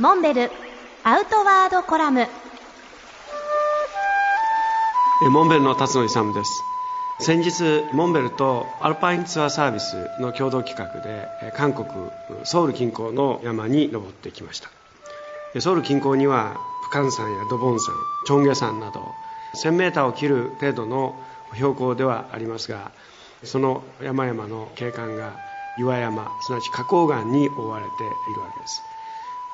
モンベルアウトワードコラム。モンベルの辰野勇です。先日モンベルとアルパインツアーサービスの共同企画で韓国ソウル近郊の山に登ってきました。ソウル近郊にはプカン山やドボン山チョンゲ山など1000メーターを切る程度の標高ではありますがその山々の景観が岩山すなわち花崗岩に覆われているわけです。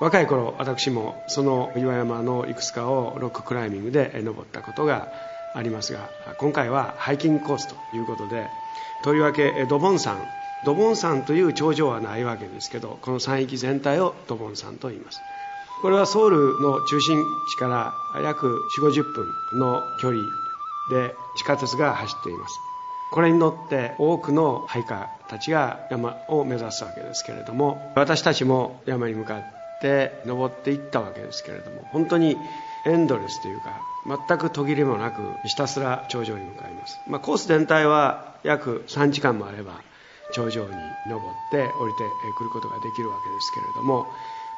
若い頃私もその岩山のいくつかをロッククライミングで登ったことがありますが今回はハイキングコースということでとりわけドボン山。ドボン山という頂上はないわけですけどこの山域全体をドボン山と言います。これはソウルの中心地から約4 5 0分の距離で地下鉄が走っています。これに乗って多くのハイカーたちが山を目指すわけですけれども私たちも山に向かってて登っていったわけですけれども本当にエンドレスというか全く途切れもなくひたすら頂上に向かいます、まあ、コース全体は約3時間もあれば頂上に登って降りてくることができるわけですけれども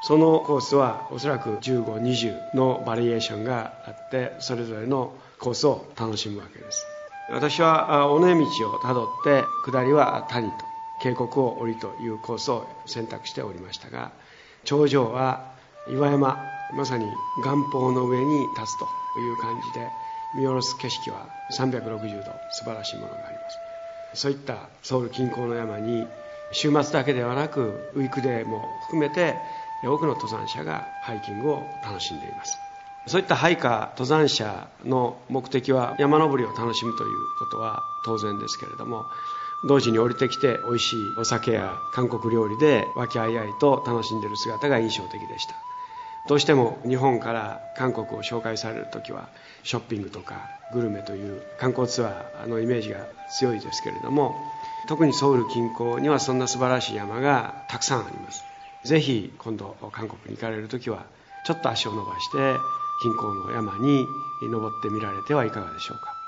そのコースはおそらく1520のバリエーションがあってそれぞれのコースを楽しむわけです。私は尾根道をたどって下りは谷と渓谷を降りというコースを選択しておりましたが頂上は岩山まさに岩峰の上に立つという感じで見下ろす景色は360度素晴らしいものがあります。そういったソウル近郊の山に週末だけではなくウィークデーも含めて多くの登山者がハイキングを楽しんでいます。そういったハイカー登山者の目的は山登りを楽しむということは当然ですけれども同時に降りてきて美味しいお酒や韓国料理で和気あいあいと楽しんでる姿が印象的でした。どうしても日本から韓国を紹介される時はショッピングとかグルメという観光ツアーのイメージが強いですけれども特にソウル近郊にはそんな素晴らしい山がたくさんあります。ぜひ今度韓国に行かれる時はちょっと足を伸ばして近郊の山に登ってみられてはいかがでしょうか。